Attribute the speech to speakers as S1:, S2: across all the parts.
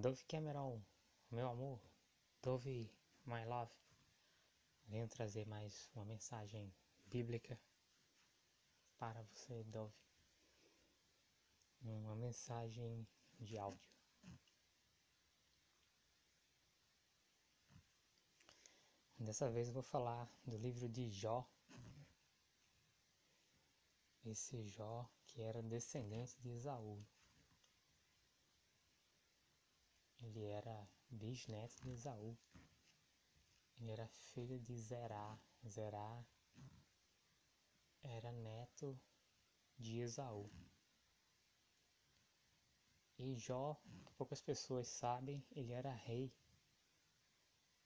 S1: Dove Cameron, meu amor, Dove My Love, venho trazer mais uma mensagem bíblica para você, Dove. Uma mensagem de áudio. Dessa vez eu vou falar do livro de Jó. Esse Jó que era descendente de Esaú. Ele era bisneto de Esaú. Ele era filho de Zerá. Zerá era neto de Esaú. E Jó, que poucas pessoas sabem, ele era rei.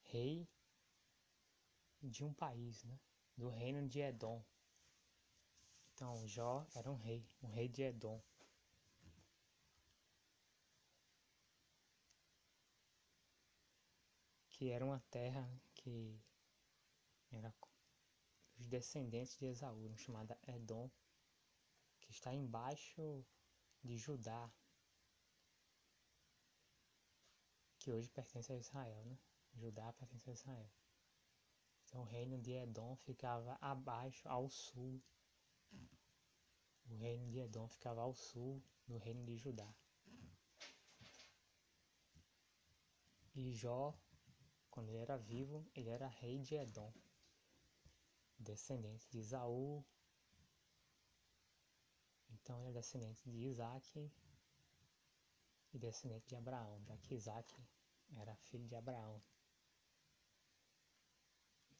S1: Rei de um país, né? Do reino de Edom. Então Jó era um rei, um rei de Edom. Que era uma terra que era os descendentes de Esaú, chamada Edom, que está embaixo de Judá, que hoje pertence a Israel, né? Judá pertence a Israel. Então o reino de Edom ficava abaixo, ao sul. O reino de Edom ficava ao sul do reino de Judá. E Jó quando ele era vivo, ele era rei de Edom, descendente de Isaú. Então ele é descendente de Isaac e descendente de Abraão, já que Isaac era filho de Abraão.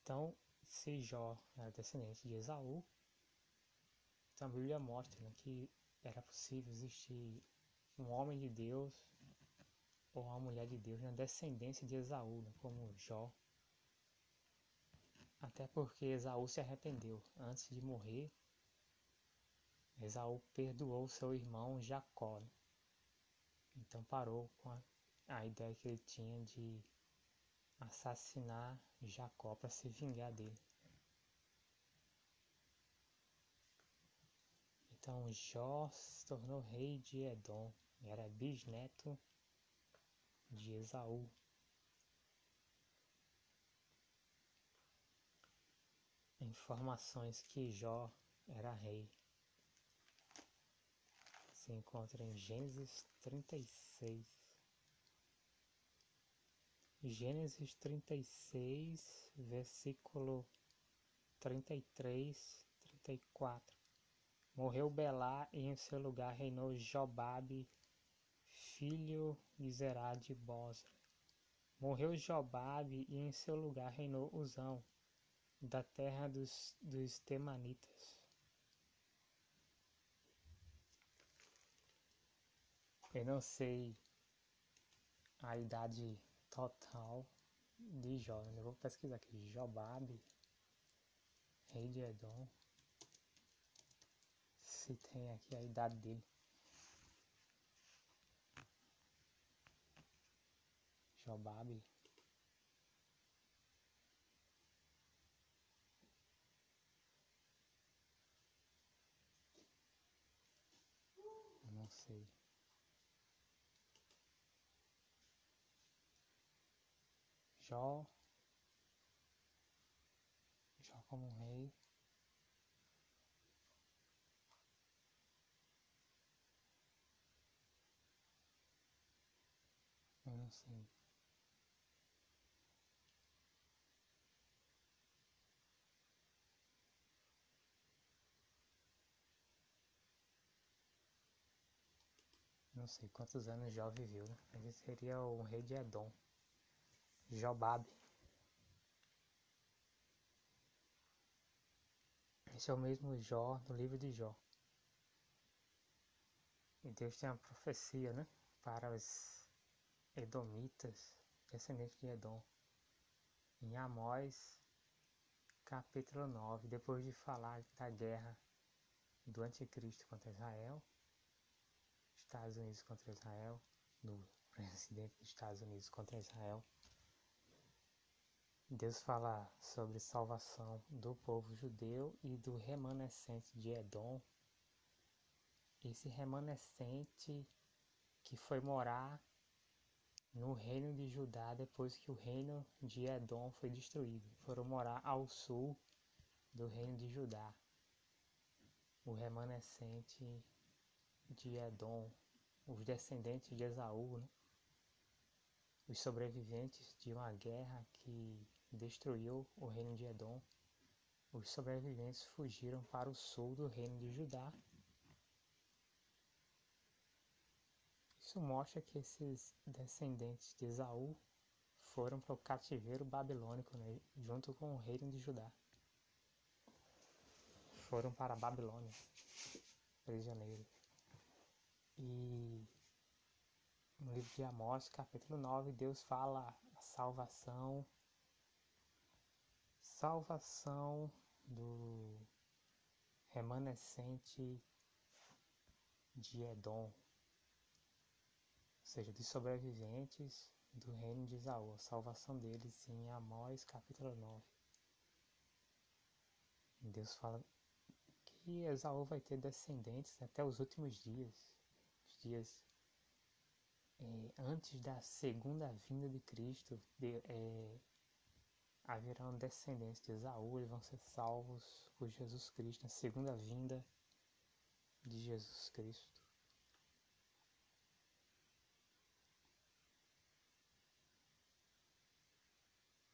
S1: Então, se Jó era descendente de Esaú, então a Bíblia mostra né, que era possível existir um homem de Deus ou a mulher de Deus na descendência de Esaú, né, como Jó. Até porque Esaú se arrependeu antes de morrer. Esaú perdoou seu irmão Jacó. Né? Então parou com a, a ideia que ele tinha de assassinar Jacó para se vingar dele. Então Jó se tornou rei de Edom, era bisneto de Esaú. Informações que Jó era rei se encontra em Gênesis 36. Gênesis 36, versículo 33, 34. Morreu Belá e em seu lugar reinou Jobabe filho Zerá de Bosra. Morreu Jobabe e em seu lugar reinou Uzão, da terra dos, dos Temanitas. Eu não sei a idade total de Jó, eu vou pesquisar aqui. Jobabe, rei de Edom. Se tem aqui a idade dele. Jobabe. Não sei. Jó. Jó como rei. Eu não sei. Não sei quantos anos Jó viveu, né? Ele seria o rei de Edom, Jobabe. Esse é o mesmo Jó do livro de Jó. E Deus tem uma profecia, né? Para os Edomitas, descendentes de Edom. Em Amós, capítulo 9, depois de falar da guerra do anticristo contra Israel, Estados Unidos contra Israel, do presidente dos Estados Unidos contra Israel. Deus fala sobre salvação do povo judeu e do remanescente de Edom. Esse remanescente que foi morar no reino de Judá depois que o reino de Edom foi destruído. Foram morar ao sul do reino de Judá. O remanescente de Edom, os descendentes de Esaú, né? os sobreviventes de uma guerra que destruiu o reino de Edom, os sobreviventes fugiram para o sul do reino de Judá. Isso mostra que esses descendentes de Esaú foram para o cativeiro babilônico, né, junto com o reino de Judá. Foram para a Babilônia, prisioneiros. E no livro de Amós, capítulo 9, Deus fala a salvação, salvação do remanescente de Edom, ou seja, dos sobreviventes do reino de Isaú, a salvação deles em Amós capítulo 9. Deus fala que Esaú vai ter descendentes até os últimos dias, dias é, antes da segunda vinda de Cristo, de, é, haverão descendentes de Esaú, eles vão ser salvos por Jesus Cristo, na segunda vinda de Jesus Cristo.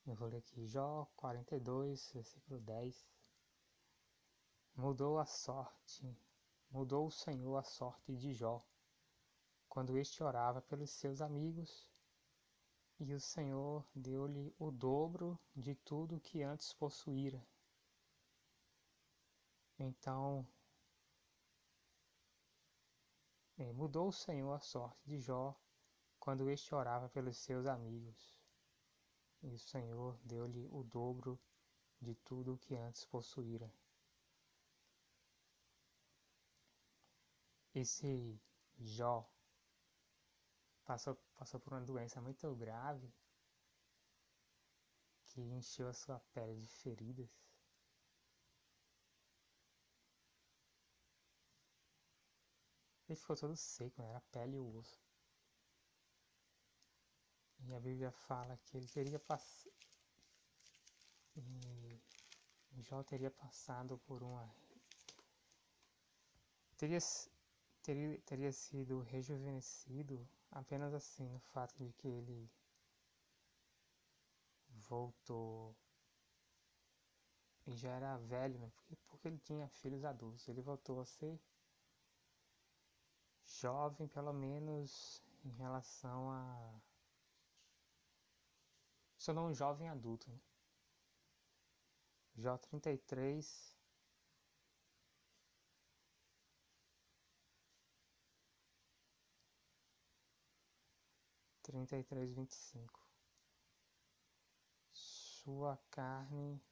S1: Eu vou ler aqui Jó 42, versículo 10. Mudou a sorte, mudou o Senhor a sorte de Jó quando este orava pelos seus amigos, e o Senhor deu-lhe o dobro de tudo que antes possuíra. Então é, mudou o Senhor a sorte de Jó quando este orava pelos seus amigos, e o Senhor deu-lhe o dobro de tudo que antes possuíra. Esse Jó passou, passou por uma doença muito grave que encheu a sua pele de feridas. Ele ficou todo seco, né? era a pele e o osso. E a Bíblia fala que ele teria passado. Jó teria passado por uma. Teria, teria, teria sido rejuvenescido Apenas assim, no fato de que ele voltou e já era velho, né? porque, porque ele tinha filhos adultos. Ele voltou a ser jovem, pelo menos em relação a. Se não um jovem adulto, né? J33 33,25. Sua carne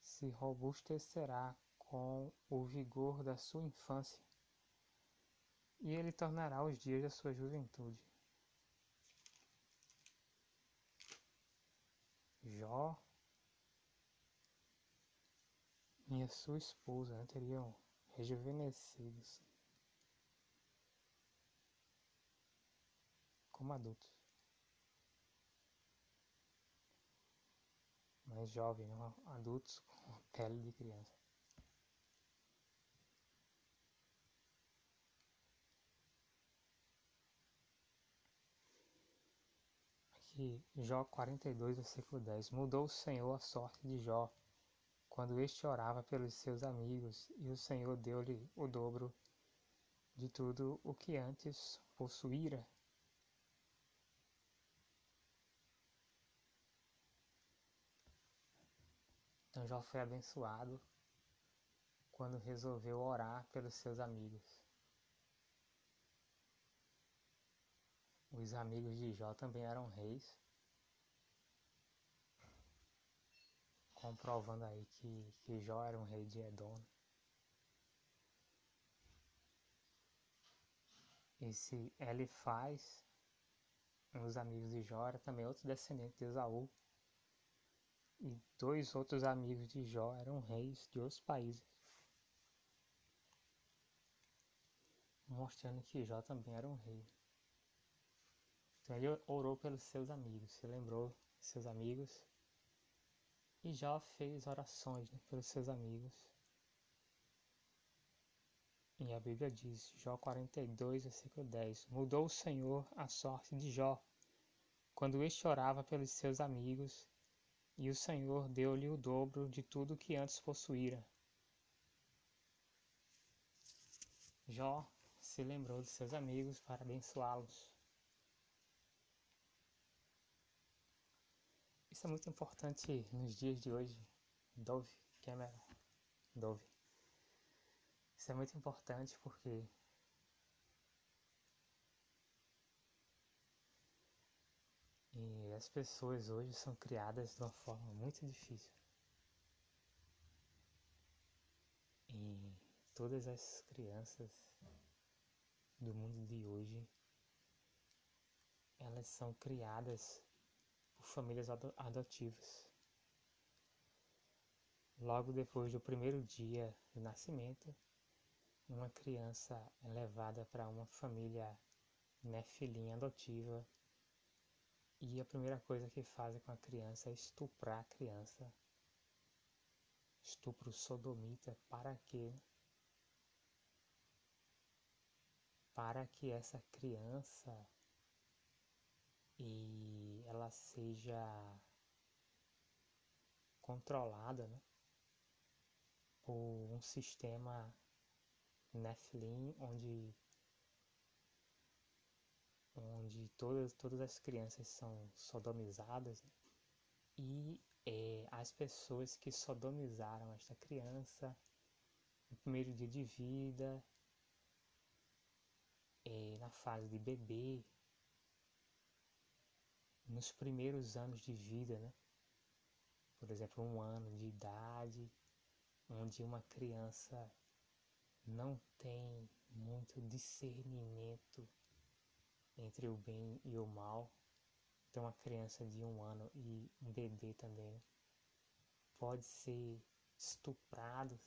S1: se robustecerá com o vigor da sua infância, e ele tornará os dias da sua juventude. Jó e a sua esposa teriam rejuvenescido-se. Como adultos. Mais jovens, não adultos com pele de criança. Aqui, Jó 42, versículo 10. Mudou o Senhor a sorte de Jó, quando este orava pelos seus amigos, e o Senhor deu-lhe o dobro de tudo o que antes possuíra. Jó foi abençoado quando resolveu orar pelos seus amigos. Os amigos de Jó também eram reis, comprovando aí que, que Jó era um rei de Edom. Esse Elifaz, um dos amigos de Jó, era também outro descendente de Esaú, e dois outros amigos de Jó eram reis de outros países, mostrando que Jó também era um rei. Então ele orou pelos seus amigos, se lembrou de seus amigos. E Jó fez orações né, pelos seus amigos. E a Bíblia diz, Jó 42, versículo 10: Mudou o Senhor a sorte de Jó, quando este orava pelos seus amigos, e o Senhor deu-lhe o dobro de tudo que antes possuíra. Jó se lembrou de seus amigos para abençoá-los. Isso é muito importante nos dias de hoje. Dove Cameron. Dove. Isso é muito importante porque e as pessoas hoje são criadas de uma forma muito difícil. E todas as crianças do mundo de hoje elas são criadas por famílias adotivas. Logo depois do primeiro dia do nascimento, uma criança é levada para uma família nefilim adotiva e a primeira coisa que fazem com a criança é estuprar a criança. Estupro sodomita para quê? Para que essa criança e ela seja controlada né, por um sistema Nephilim onde onde todas, todas as crianças são sodomizadas né, e é, as pessoas que sodomizaram esta criança no primeiro dia de vida, é, na fase de bebê, nos primeiros anos de vida, né? Por exemplo, um ano de idade, onde uma criança não tem muito discernimento entre o bem e o mal. Então, uma criança de um ano e um bebê também pode ser estuprado.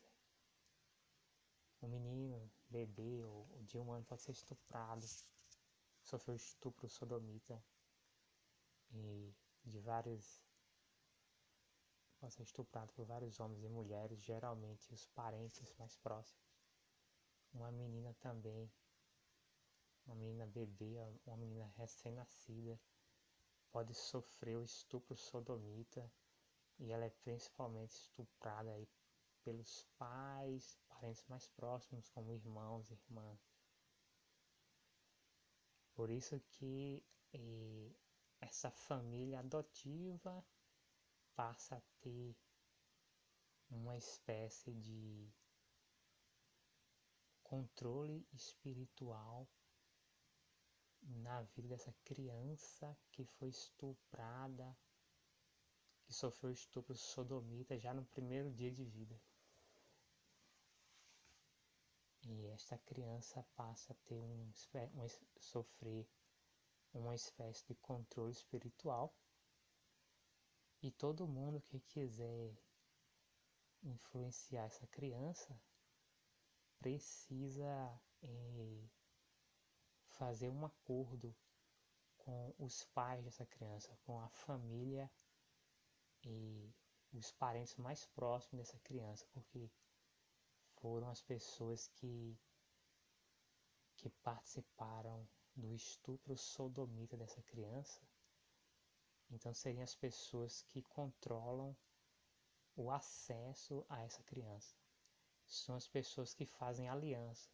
S1: Um menino, bebê ou de um ano pode ser estuprado, sofreu estupro sodomita e de vários pode ser estuprado por vários homens e mulheres, geralmente os parentes mais próximos. Uma menina também, uma menina bebê, uma menina recém-nascida, pode sofrer o estupro sodomita e ela é principalmente estuprada aí pelos pais, parentes mais próximos, como irmãos e irmãs. Por isso que eh, essa família adotiva passa a ter uma espécie de controle espiritual na vida dessa criança que foi estuprada, que sofreu estupro sodomita já no primeiro dia de vida. E esta criança passa a ter um, um sofrer uma espécie de controle espiritual. E todo mundo que quiser influenciar essa criança precisa eh, fazer um acordo com os pais dessa criança, com a família e os parentes mais próximos dessa criança, porque foram as pessoas que, que participaram do estupro sodomita dessa criança, então seriam as pessoas que controlam o acesso a essa criança. São as pessoas que fazem aliança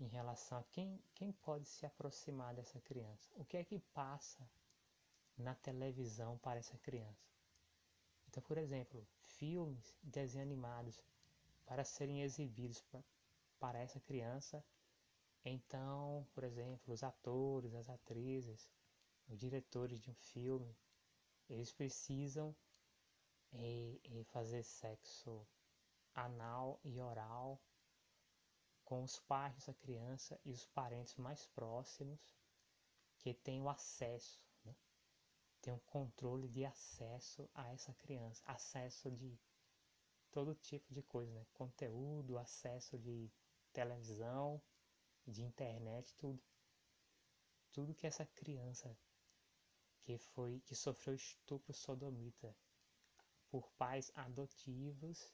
S1: em relação a quem, quem pode se aproximar dessa criança. O que é que passa na televisão para essa criança? Então, por exemplo, filmes, desenhos animados para serem exibidos para essa criança então, por exemplo, os atores, as atrizes, os diretores de um filme, eles precisam é, é fazer sexo anal e oral com os pais dessa criança e os parentes mais próximos que têm o acesso, né? tem o controle de acesso a essa criança, acesso de todo tipo de coisa, né? conteúdo, acesso de televisão, de internet, tudo. tudo que essa criança que foi que sofreu estupro sodomita por pais adotivos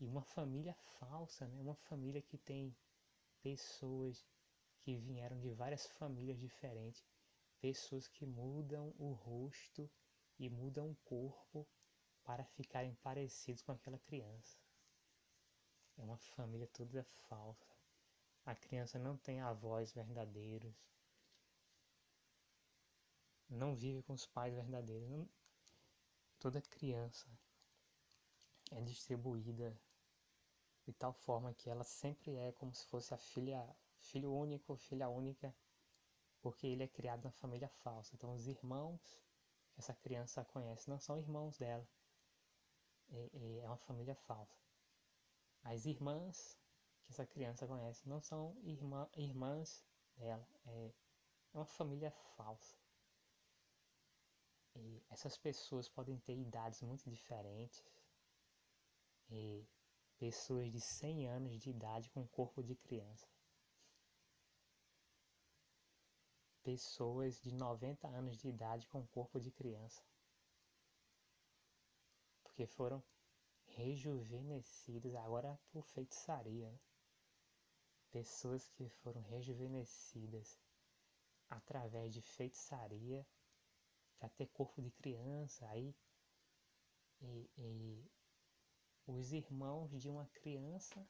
S1: e uma família falsa, né? Uma família que tem pessoas que vieram de várias famílias diferentes, pessoas que mudam o rosto e mudam o corpo para ficarem parecidos com aquela criança. É uma família toda falsa. A criança não tem avós verdadeiros. Não vive com os pais verdadeiros. Toda criança é distribuída de tal forma que ela sempre é como se fosse a filha, filho único, filha única, porque ele é criado na família falsa. Então os irmãos que essa criança conhece não são irmãos dela, é, é uma família falsa. As irmãs que essa criança conhece não são irmã, irmãs dela, é, é uma família falsa. E essas pessoas podem ter idades muito diferentes, e pessoas de 100 anos de idade com corpo de criança. Pessoas de 90 anos de idade com corpo de criança. Porque foram rejuvenescidas agora por feitiçaria. Pessoas que foram rejuvenescidas através de feitiçaria para ter corpo de criança. Aí e, e os irmãos de uma criança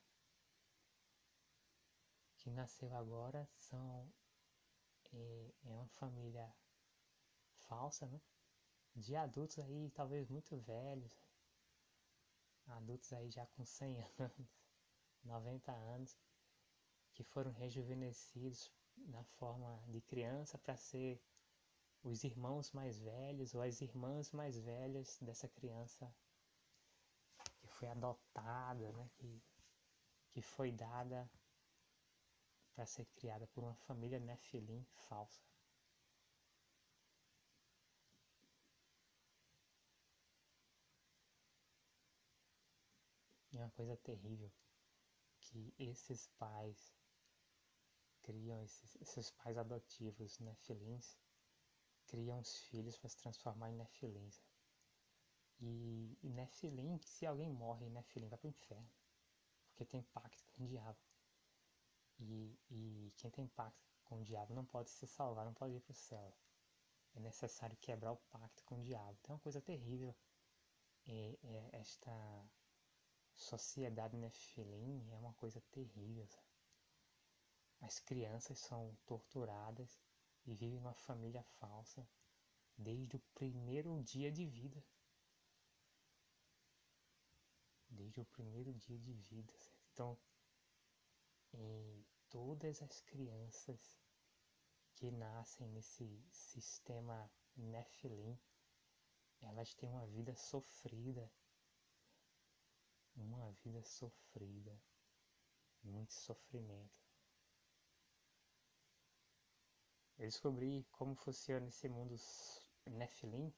S1: que nasceu agora são é, é, uma família falsa, né? De adultos aí talvez muito velhos, adultos aí já com 100 anos, 90 anos, que foram rejuvenescidos na forma de criança para ser os irmãos mais velhos ou as irmãs mais velhas dessa criança foi adotada, né, que, que foi dada para ser criada por uma família Nefilim falsa. É uma coisa terrível que esses pais criam, esses, esses pais adotivos Nefilins, criam os filhos para se transformar em Nefilins. E, e Nephilim, se alguém morre em Nephilim, vai para o inferno. Porque tem pacto com o diabo. E, e quem tem pacto com o diabo não pode se salvar, não pode ir para o céu. É necessário quebrar o pacto com o diabo. Então é uma coisa terrível. É, é esta sociedade Nephilim é uma coisa terrível. As crianças são torturadas e vivem numa família falsa desde o primeiro dia de vida desde o primeiro dia de vida? Então, em todas as crianças que nascem nesse sistema Nephilim, elas têm uma vida sofrida, uma vida sofrida, muito sofrimento. Eu descobri como funciona esse mundo Nephilim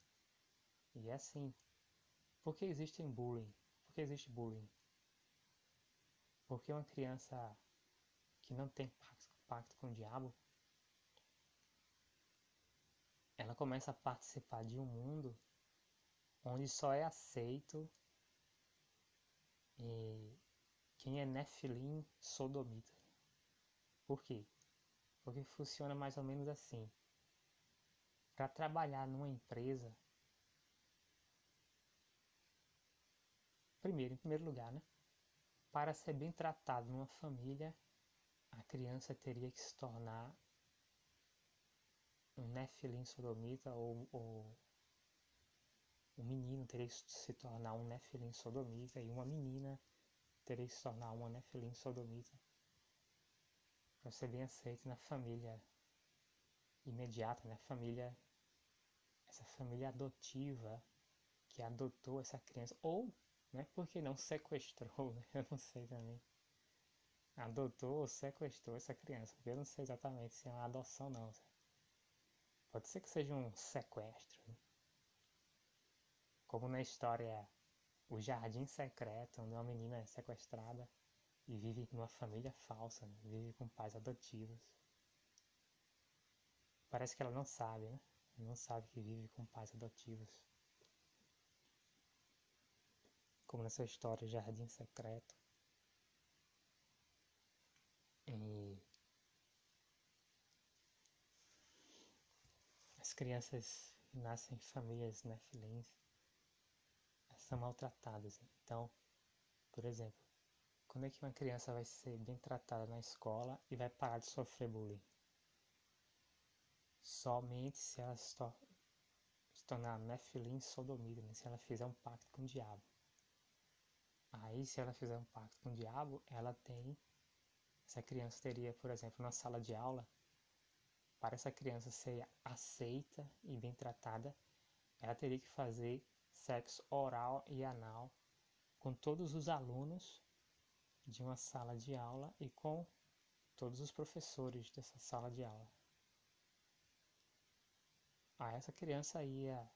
S1: e é assim. Por que existem bullying? Por que existe bullying? Porque uma criança que não tem pacto com o diabo, ela começa a participar de um mundo onde só é aceito quem é Nephilim sodomita. Por quê? Porque funciona mais ou menos assim. Para trabalhar numa empresa, Primeiro, em primeiro lugar, né? Para ser bem tratado numa família, a criança teria que se tornar um nefilim sodomita ou, ou um menino teria que se tornar um nefilim sodomita e uma menina teria que se tornar uma nefilim sodomita para ser bem aceito na família imediata, na né? família essa família adotiva que adotou essa criança ou né? Por que não sequestrou? Né? Eu não sei também. Adotou ou sequestrou essa criança. Porque eu não sei exatamente se é uma adoção não. Pode ser que seja um sequestro. Né? Como na história O Jardim Secreto, onde uma menina é sequestrada e vive numa família falsa, né? vive com pais adotivos. parece que ela não sabe, né? Não sabe que vive com pais adotivos. Como nessa história Jardim Secreto. E as crianças nascem em famílias nefilins são maltratadas. Então, por exemplo, quando é que uma criança vai ser bem tratada na escola e vai parar de sofrer bullying? Somente se ela se, tor se tornar nefilim sodomita, né? se ela fizer um pacto com o diabo. Aí, se ela fizer um pacto com o diabo, ela tem. Essa criança teria, por exemplo, na sala de aula, para essa criança ser aceita e bem tratada, ela teria que fazer sexo oral e anal com todos os alunos de uma sala de aula e com todos os professores dessa sala de aula. Ah, essa criança ia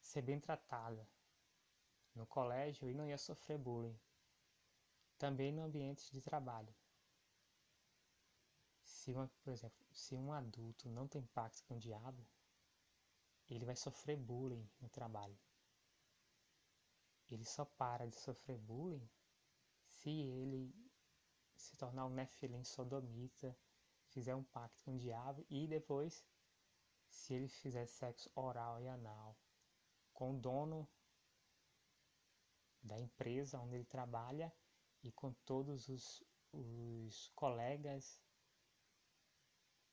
S1: ser bem tratada no colégio e não ia sofrer bullying. Também no ambiente de trabalho. Se uma, por exemplo, se um adulto não tem pacto com o diabo, ele vai sofrer bullying no trabalho. Ele só para de sofrer bullying se ele se tornar um nefilim sodomita, fizer um pacto com o diabo e depois se ele fizer sexo oral e anal com o dono da empresa onde ele trabalha e com todos os, os colegas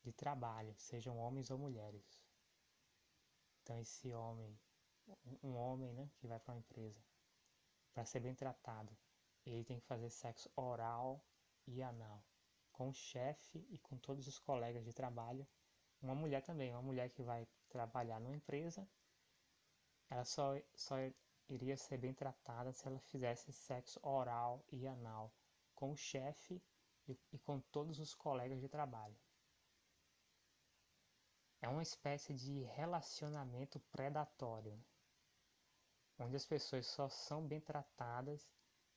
S1: de trabalho, sejam homens ou mulheres. Então esse homem, um homem, né, que vai para uma empresa, para ser bem tratado, ele tem que fazer sexo oral e anal com o chefe e com todos os colegas de trabalho. Uma mulher também, uma mulher que vai trabalhar numa empresa, ela só, só iria ser bem tratada se ela fizesse sexo oral e anal com o chefe e, com todos os colegas de trabalho. É uma espécie de relacionamento predatório, onde as pessoas só são bem tratadas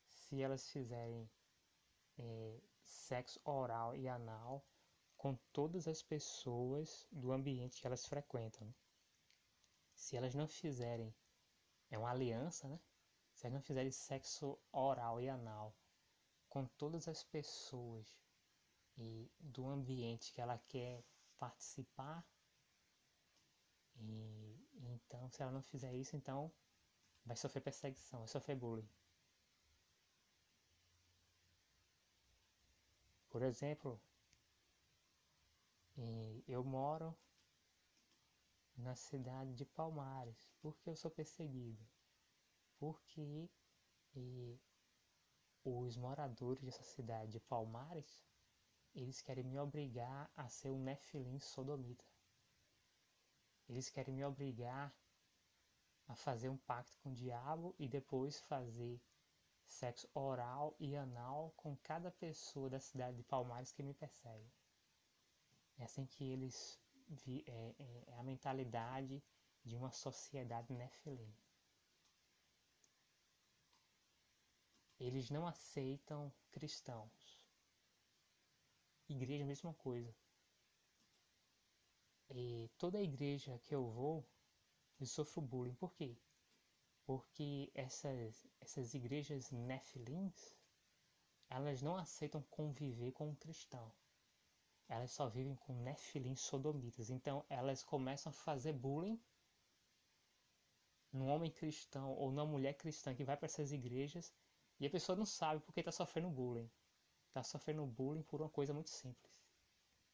S1: se elas fizerem é, sexo oral e anal com todas as pessoas do ambiente que elas frequentam. Se elas não fizerem, é uma aliança, né? Se elas não fizerem sexo oral e anal com todas as pessoas e do ambiente que ela quer participar, e, então, se ela não fizer isso, então vai sofrer perseguição, vai sofrer bullying. Por exemplo, eu moro na cidade de Palmares, porque eu sou perseguido, porque e, os moradores dessa cidade de Palmares, eles querem me obrigar a ser um nefilim sodomita. Eles querem me obrigar a fazer um pacto com o diabo e depois fazer sexo oral e anal com cada pessoa da cidade de Palmares que me persegue. É assim que eles vi, é, é, é a mentalidade de uma sociedade nefilim. Eles não aceitam cristãos. Igreja, mesma coisa. E toda igreja que eu vou, eu sofro bullying. Por quê? Porque essas, essas igrejas nefilins, elas não aceitam conviver com um cristão. Elas só vivem com nefilins sodomitas. Então elas começam a fazer bullying num homem cristão ou numa mulher cristã que vai para essas igrejas e a pessoa não sabe porque está sofrendo bullying. Está sofrendo bullying por uma coisa muito simples.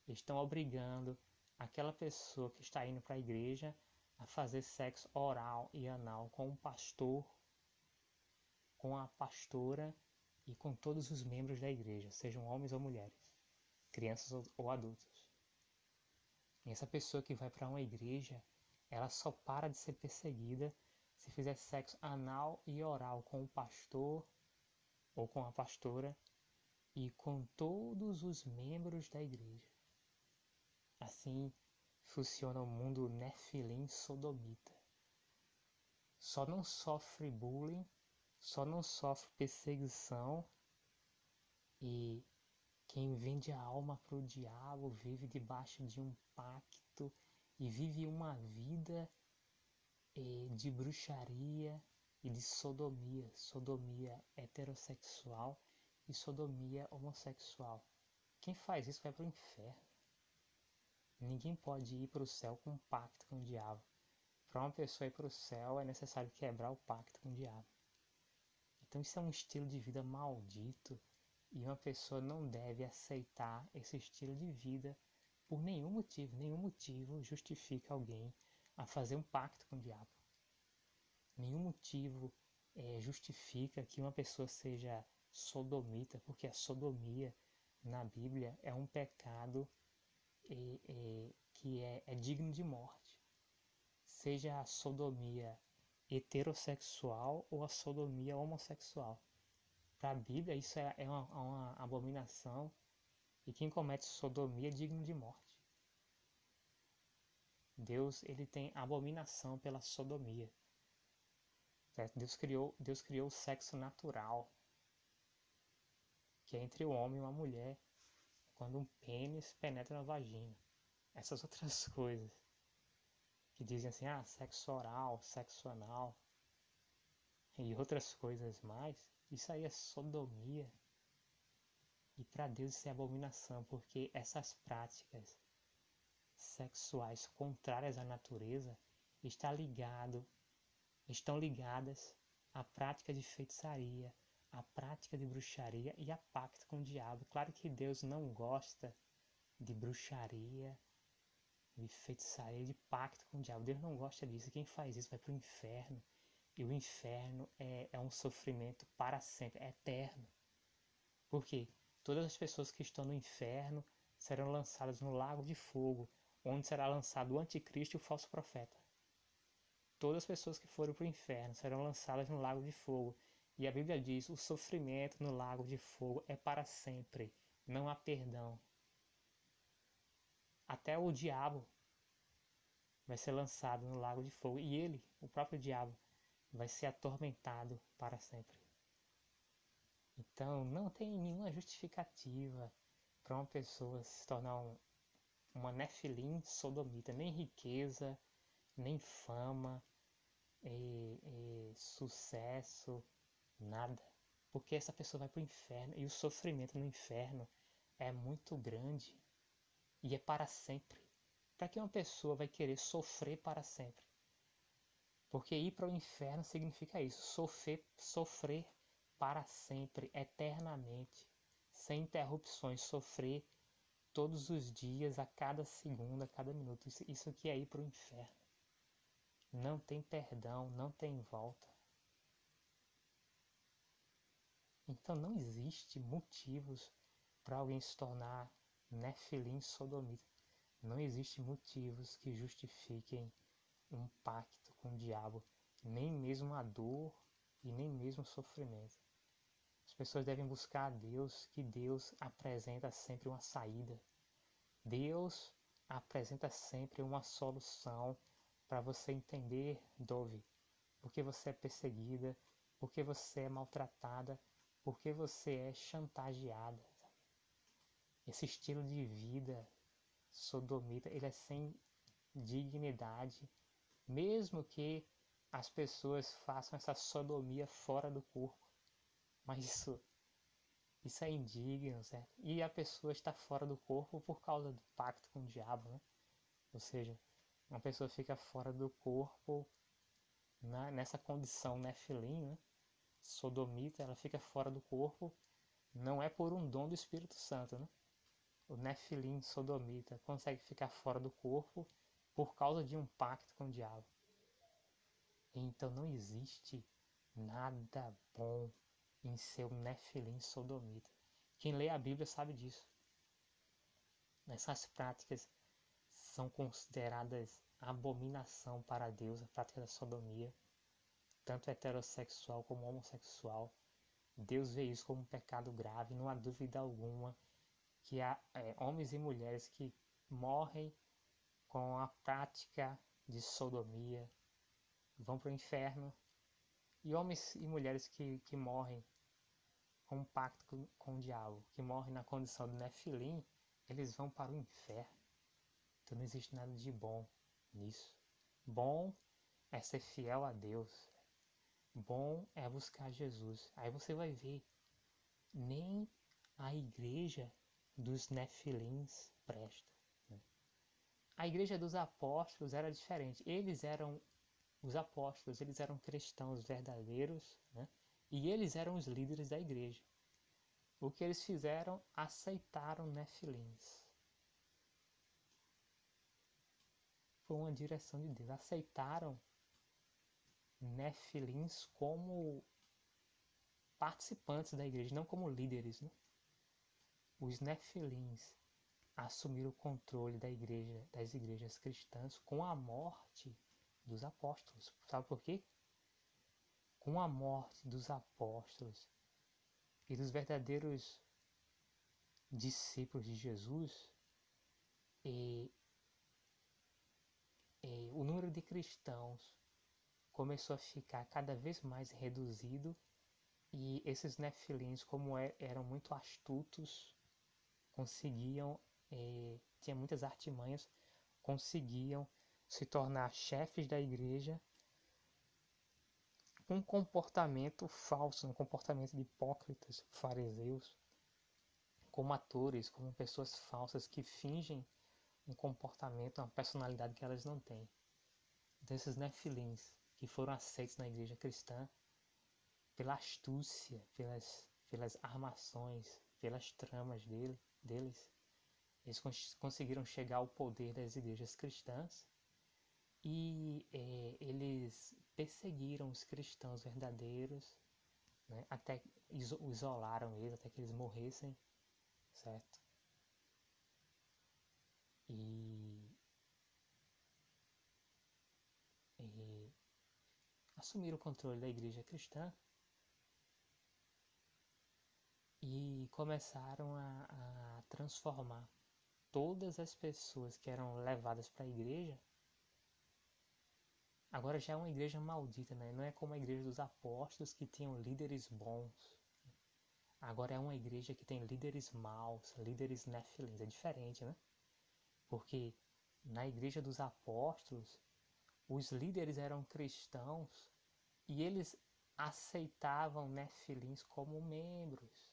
S1: Eles estão obrigando aquela pessoa que está indo para a igreja a fazer sexo oral e anal com o pastor, com a pastora e com todos os membros da igreja, sejam homens ou mulheres, crianças ou adultos. E essa pessoa que vai para uma igreja, ela só para de ser perseguida se fizer sexo anal e oral com o pastor ou com a pastora e com todos os membros da igreja. Assim funciona o mundo nefilim sodomita. Só não sofre bullying, só não sofre perseguição e Quem vende a alma para o diabo vive debaixo de um pacto e vive uma vida eh, de bruxaria e de sodomia, sodomia heterossexual e sodomia homossexual. Quem faz isso vai para o inferno. Ninguém pode ir para o céu com um pacto com o diabo. Para uma pessoa ir para o céu é necessário quebrar o pacto com o diabo. Então isso é um estilo de vida maldito e uma pessoa não deve aceitar esse estilo de vida por nenhum motivo. Nenhum motivo justifica alguém a fazer um pacto com o diabo. Nenhum motivo é, justifica que uma pessoa seja sodomita, porque a sodomia na Bíblia é um pecado é, é, que é, é digno de morte. Seja a sodomia heterossexual ou a sodomia homossexual. Para a Bíblia, isso é, é uma, uma, abominação e quem comete sodomia é digno de morte. Deus ele tem abominação pela sodomia. Deus criou Deus criou o sexo natural, que é entre o homem e uma mulher, quando um pênis penetra na vagina. Essas outras coisas que dizem assim, ah, sexo oral, sexo anal e outras coisas mais, isso aí é sodomia. E para Deus isso é abominação, porque essas práticas sexuais contrárias à natureza está ligado, estão ligadas à prática de feitiçaria, à prática de bruxaria e a pacto com o diabo. Claro que Deus não gosta de bruxaria, de feitiçaria, de pacto com o diabo. Deus não gosta disso. Quem faz isso vai para o inferno. E o inferno é, é um sofrimento para sempre, é eterno. Por quê? Todas as pessoas que estão no inferno serão lançadas no lago de fogo, onde será lançado o anticristo e o falso profeta. Todas as pessoas que forem para o inferno serão lançadas no lago de fogo. E a Bíblia diz: o sofrimento no lago de fogo é para sempre, não há perdão. Até o diabo vai ser lançado no lago de fogo e ele, o próprio diabo, vai ser atormentado para sempre. Então, não tem nenhuma justificativa para uma pessoa se tornar um, uma nefilim sodomita, nem riqueza, nem fama, e, e sucesso, nada. Porque essa pessoa vai para o inferno e o sofrimento no inferno é muito grande e é para sempre. Para que uma pessoa vai querer sofrer para sempre? Porque ir para o inferno significa isso, sofrer, sofrer para sempre, eternamente, sem interrupções, sofrer todos os dias, a cada segundo, a cada minuto. Isso, isso aqui é ir para o inferno. Não tem perdão, não tem volta. Então não existe motivos para alguém se tornar Nefilim sodomita. Não existe motivos que justifiquem um pacto com o diabo, nem mesmo a dor e nem mesmo o sofrimento. As pessoas devem buscar a Deus, que Deus apresenta sempre uma saída. Deus apresenta sempre uma solução para você entender, Dove, porque você é perseguida, porque você é maltratada, porque você é chantageada. Esse estilo de vida sodomita, ele é sem dignidade, mesmo que as pessoas façam essa sodomia fora do corpo. Mas isso, isso é indigno, certo? E a pessoa está fora do corpo por causa do pacto com o diabo, né? Ou seja, uma pessoa fica fora do corpo na, nessa condição nefilim, né? sodomita, ela fica fora do corpo, não é por um dom do Espírito Santo, né? o Nefilim sodomita consegue ficar fora do corpo por causa de um pacto com o diabo. Então não existe nada bom em ser um Nefilim sodomita. Quem lê a Bíblia sabe disso. Essas práticas são consideradas abominação para Deus, a prática da sodomia, tanto heterossexual como homossexual. Deus vê isso como um pecado grave, não há dúvida alguma que há é, homens e mulheres que morrem com a prática de sodomia, vão para o inferno, e homens e mulheres que, que morrem praticam um pacto com, com o diabo, que morrem na condição do Nefilim, eles vão para o inferno. Então não existe nada de bom nisso. Bom é ser fiel a Deus. Bom é buscar Jesus. Aí você vai ver, nem a igreja dos Nefilins presta. A igreja dos apóstolos era diferente. Eles eram os apóstolos, eles eram cristãos verdadeiros, né? e eles eram os líderes da igreja. O que eles fizeram? Aceitaram Nefilins. Foi uma direção de Deus. Aceitaram Nefilins como participantes da igreja, não como líderes. Né? Os Nefilins assumiram o controle da igreja, das igrejas cristãs com a morte dos apóstolos. Sabe por quê? Com a morte dos apóstolos e dos verdadeiros discípulos de Jesus, e, e o número de cristãos começou a ficar cada vez mais reduzido e esses nefilins, como é, eram muito astutos, conseguiam, tinha muitas artimanhas, conseguiam se tornar chefes da igreja com um comportamento falso, um comportamento de hipócritas, fariseus, como atores, como pessoas falsas que fingem um comportamento, uma personalidade que elas não têm. Desses nefilins que foram aceitos na igreja cristã pela astúcia, pelas, pelas armações, pelas tramas dele, deles. Eles cons conseguiram chegar ao poder das igrejas cristãs e é, eles perseguiram os cristãos verdadeiros, né, até isolaram eles até que eles morressem, certo? E, e assumiram o controle da igreja cristã e começaram a, a transformar todas as pessoas que eram levadas para a igreja. Agora já é uma igreja maldita, né? Não é como a igreja dos apóstolos que tinham líderes bons. Agora é uma igreja que tem líderes maus, líderes nefilins. É diferente, né? Porque na igreja dos apóstolos, os líderes eram cristãos e eles aceitavam nefilins como membros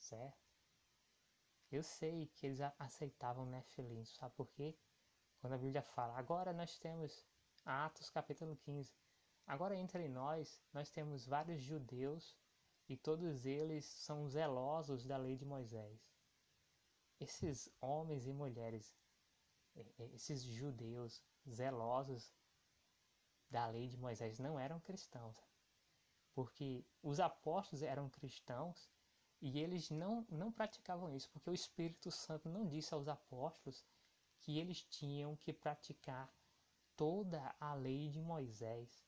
S1: certo? Eu sei que eles aceitavam Nefilim, sabe por quê? Quando a Bíblia fala, agora nós temos, Atos capítulo 15, agora entre nós, nós temos vários judeus e todos eles são zelosos da lei de Moisés. Esses homens e mulheres, esses judeus zelosos da lei de Moisés não eram cristãos, porque os apóstolos eram cristãos e eles não, não praticavam isso, porque o Espírito Santo não disse aos apóstolos que eles tinham que praticar toda a lei de Moisés.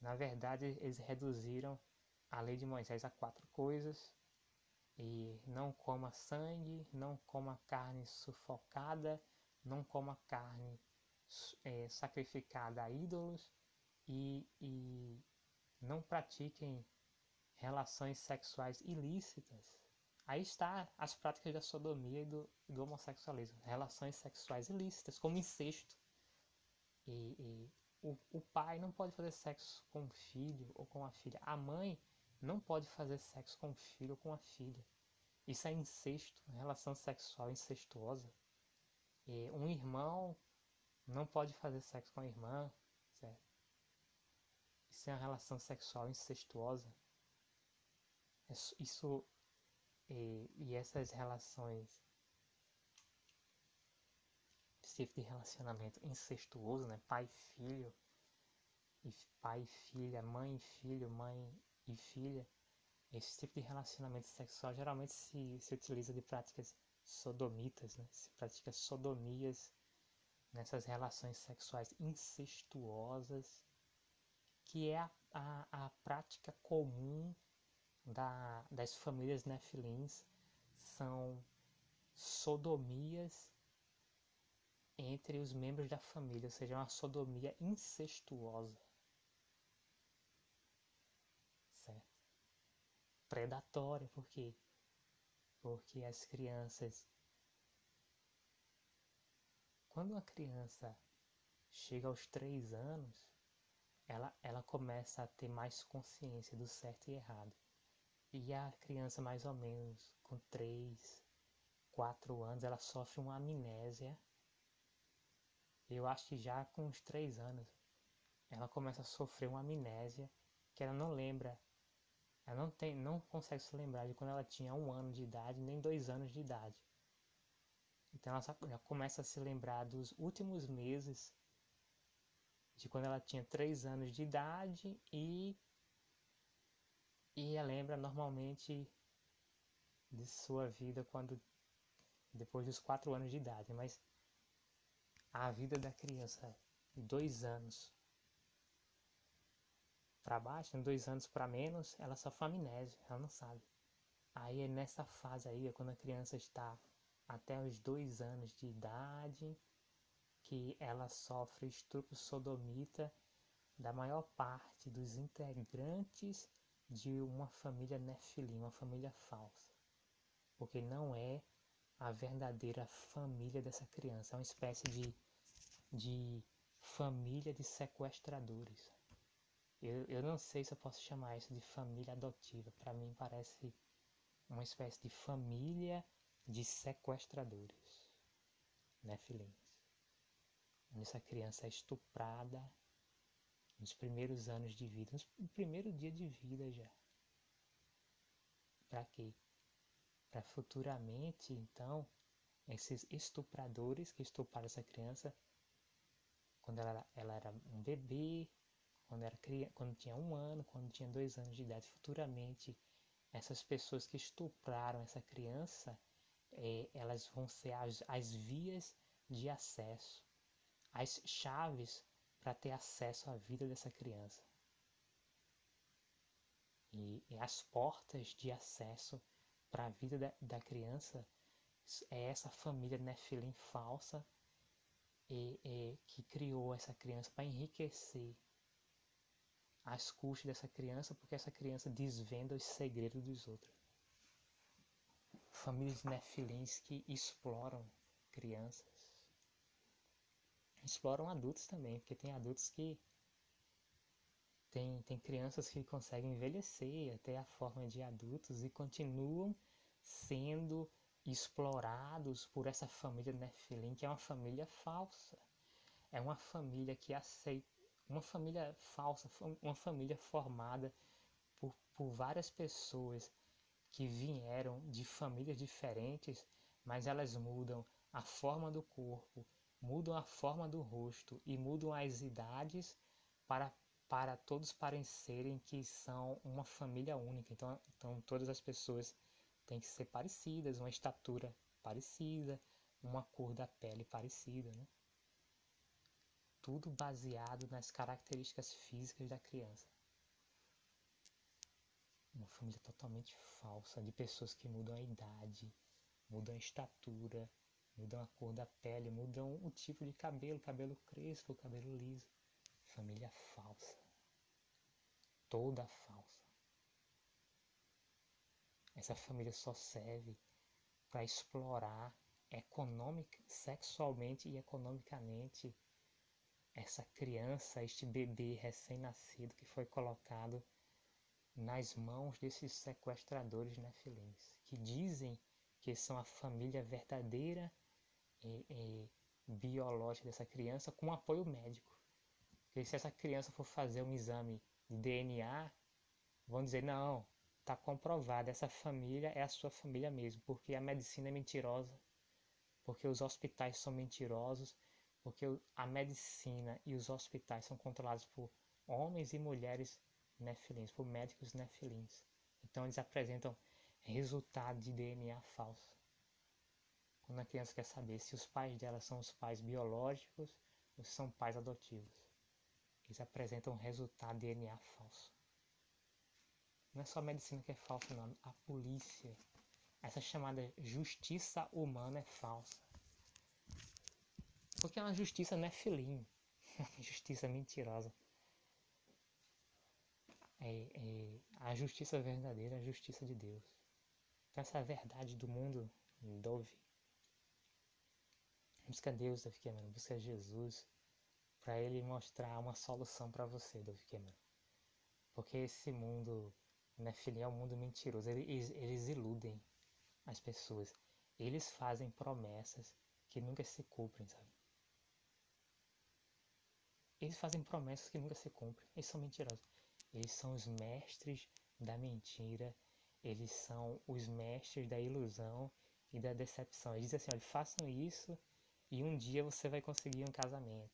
S1: Na verdade, eles reduziram a lei de Moisés a quatro coisas: e não coma sangue, não coma carne sufocada, não coma carne é, sacrificada a ídolos e, e não pratiquem relações sexuais ilícitas. Aí está as práticas da sodomia e do, do homossexualismo, relações sexuais ilícitas, como incesto. E, e o, o, pai não pode fazer sexo com o filho ou com a filha. A mãe não pode fazer sexo com o filho ou com a filha. Isso é incesto, relação sexual incestuosa. E um irmão não pode fazer sexo com a irmã, certo? Isso é uma relação sexual incestuosa. Isso e, e essas relações, esse tipo de relacionamento incestuoso, né? Pai e filho, e pai e filha, mãe e filho, mãe e filha, esse tipo de relacionamento sexual geralmente se, se utiliza de práticas sodomitas, né? Se pratica sodomias nessas relações sexuais incestuosas, que é a, a, a prática comum da, das famílias nefilins são sodomias entre os membros da família, ou seja, uma sodomia incestuosa. Certo? predatória, por quê? Porque as crianças. Quando uma criança chega aos três anos, ela, ela começa a ter mais consciência do certo e errado. E a criança, mais ou menos com três, quatro anos, ela sofre uma amnésia. Eu acho que já com uns três anos, ela começa a sofrer uma amnésia que ela não lembra. Ela não, tem, não consegue se lembrar de quando ela tinha um ano de idade, nem dois anos de idade. Então ela, ela começa a se lembrar dos últimos meses de quando ela tinha três anos de idade e e lembra normalmente de sua vida quando depois dos quatro anos de idade, mas a vida da criança dois anos para baixo, dois anos para menos, ela só amnésia, ela não sabe. Aí é nessa fase aí, é quando a criança está até os dois anos de idade, que ela sofre estupro sodomita da maior parte dos integrantes de uma família nefilim, uma família falsa. Porque não é a verdadeira família dessa criança, é uma espécie de, de família de sequestradores. Eu, eu não sei se eu posso chamar isso de família adotiva. Para mim parece uma espécie de família de sequestradores, nefilins onde essa criança é estuprada nos primeiros anos de vida, no primeiro dia de vida já. Para quê? Para futuramente, então, esses estupradores que estupraram essa criança quando ela, ela era um bebê, quando, era, quando tinha um ano, quando tinha dois anos de idade, futuramente, essas pessoas que estupraram essa criança, é, elas vão ser as, as vias de acesso as chaves para ter acesso à vida dessa criança. E, e as portas de acesso para a vida da, da, criança é essa família Nefilim falsa e, e que criou essa criança para enriquecer as custas dessa criança, porque essa criança desvenda os segredos dos outros. Famílias nefilins que exploram crianças exploram adultos também, porque tem adultos que tem, tem crianças que conseguem envelhecer até a forma de adultos e continuam sendo explorados por essa família Nephilim, que é uma família falsa. É uma família que aceita, uma família falsa, uma família formada por, por várias pessoas que vieram de famílias diferentes, mas elas mudam a forma do corpo, mudam a forma do rosto e mudam as idades para, para todos parecerem que são uma família única. Então, então todas as pessoas têm que ser parecidas, uma estatura parecida, uma cor da pele parecida, né? Tudo baseado nas características físicas da criança. Uma família totalmente falsa, de pessoas que mudam a idade, mudam a estatura, mudam a cor da pele, mudam o tipo de cabelo, cabelo crespo, cabelo liso. Família falsa. Toda falsa. Essa família só serve para explorar econômica, sexualmente e economicamente essa criança, este bebê recém-nascido que foi colocado nas mãos desses sequestradores nefilins, que dizem que são a família verdadeira é, biológica dessa criança com apoio médico. Porque se essa criança for fazer um exame de DNA, vão dizer, não, está comprovado, essa família é a sua família mesmo, porque a medicina é mentirosa, porque os hospitais são mentirosos, porque a medicina e os hospitais são controlados por homens e mulheres nefilins, por médicos nefilins. Então eles apresentam resultado de DNA falso quando a criança quer saber se os pais dela são os pais biológicos ou se são pais adotivos. Eles apresentam um resultado DNA falso. Não é só a medicina que é falsa, não. A polícia, essa chamada justiça humana é falsa. Porque é uma justiça não é uma justiça mentirosa. é, é a justiça verdadeira, a justiça de Deus. Então, essa verdade do mundo, Dove. Busca Deus, Dove Cameron. Busca Jesus para Ele mostrar uma solução para você, Dove Cameron. Porque esse mundo, né, filho, é um mundo mentiroso. Eles, eles iludem as pessoas. Eles fazem promessas que nunca se cumprem, sabe? Eles fazem promessas que nunca se cumprem. Eles são mentirosos. Eles são os mestres da mentira. Eles são os mestres da ilusão e da decepção. Eles dizem assim: olha, façam isso e um dia você vai conseguir um casamento.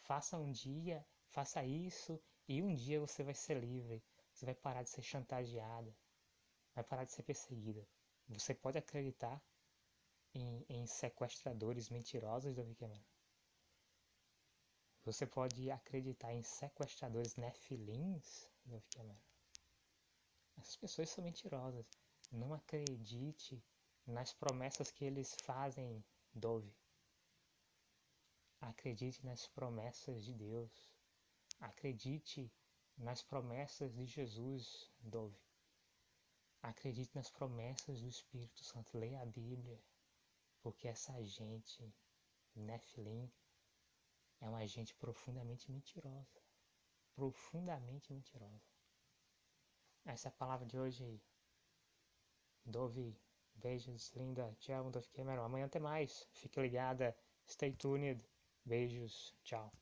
S1: Faça um dia, faça isso e um dia você vai ser livre. Você vai parar de ser chantageada. Vai parar de ser perseguida. Você pode acreditar em, em sequestradores mentirosos, Davi Cameron? Você pode acreditar em sequestradores nefilins, Davi Cameron? Essas pessoas são mentirosas. Não acredite nas promessas que eles fazem, Dove. Acredite nas promessas de Deus. Acredite nas promessas de Jesus, Dove. Acredite nas promessas do Espírito Santo. Leia a Bíblia. Porque essa gente, Nephilim, é uma gente profundamente mentirosa. Profundamente mentirosa. Essa palavra de hoje. Dove, beijos, linda. Te amo, Dove Cameron. Amanhã tem mais. Fique ligada. Stay tuned. Beijos. Tchau.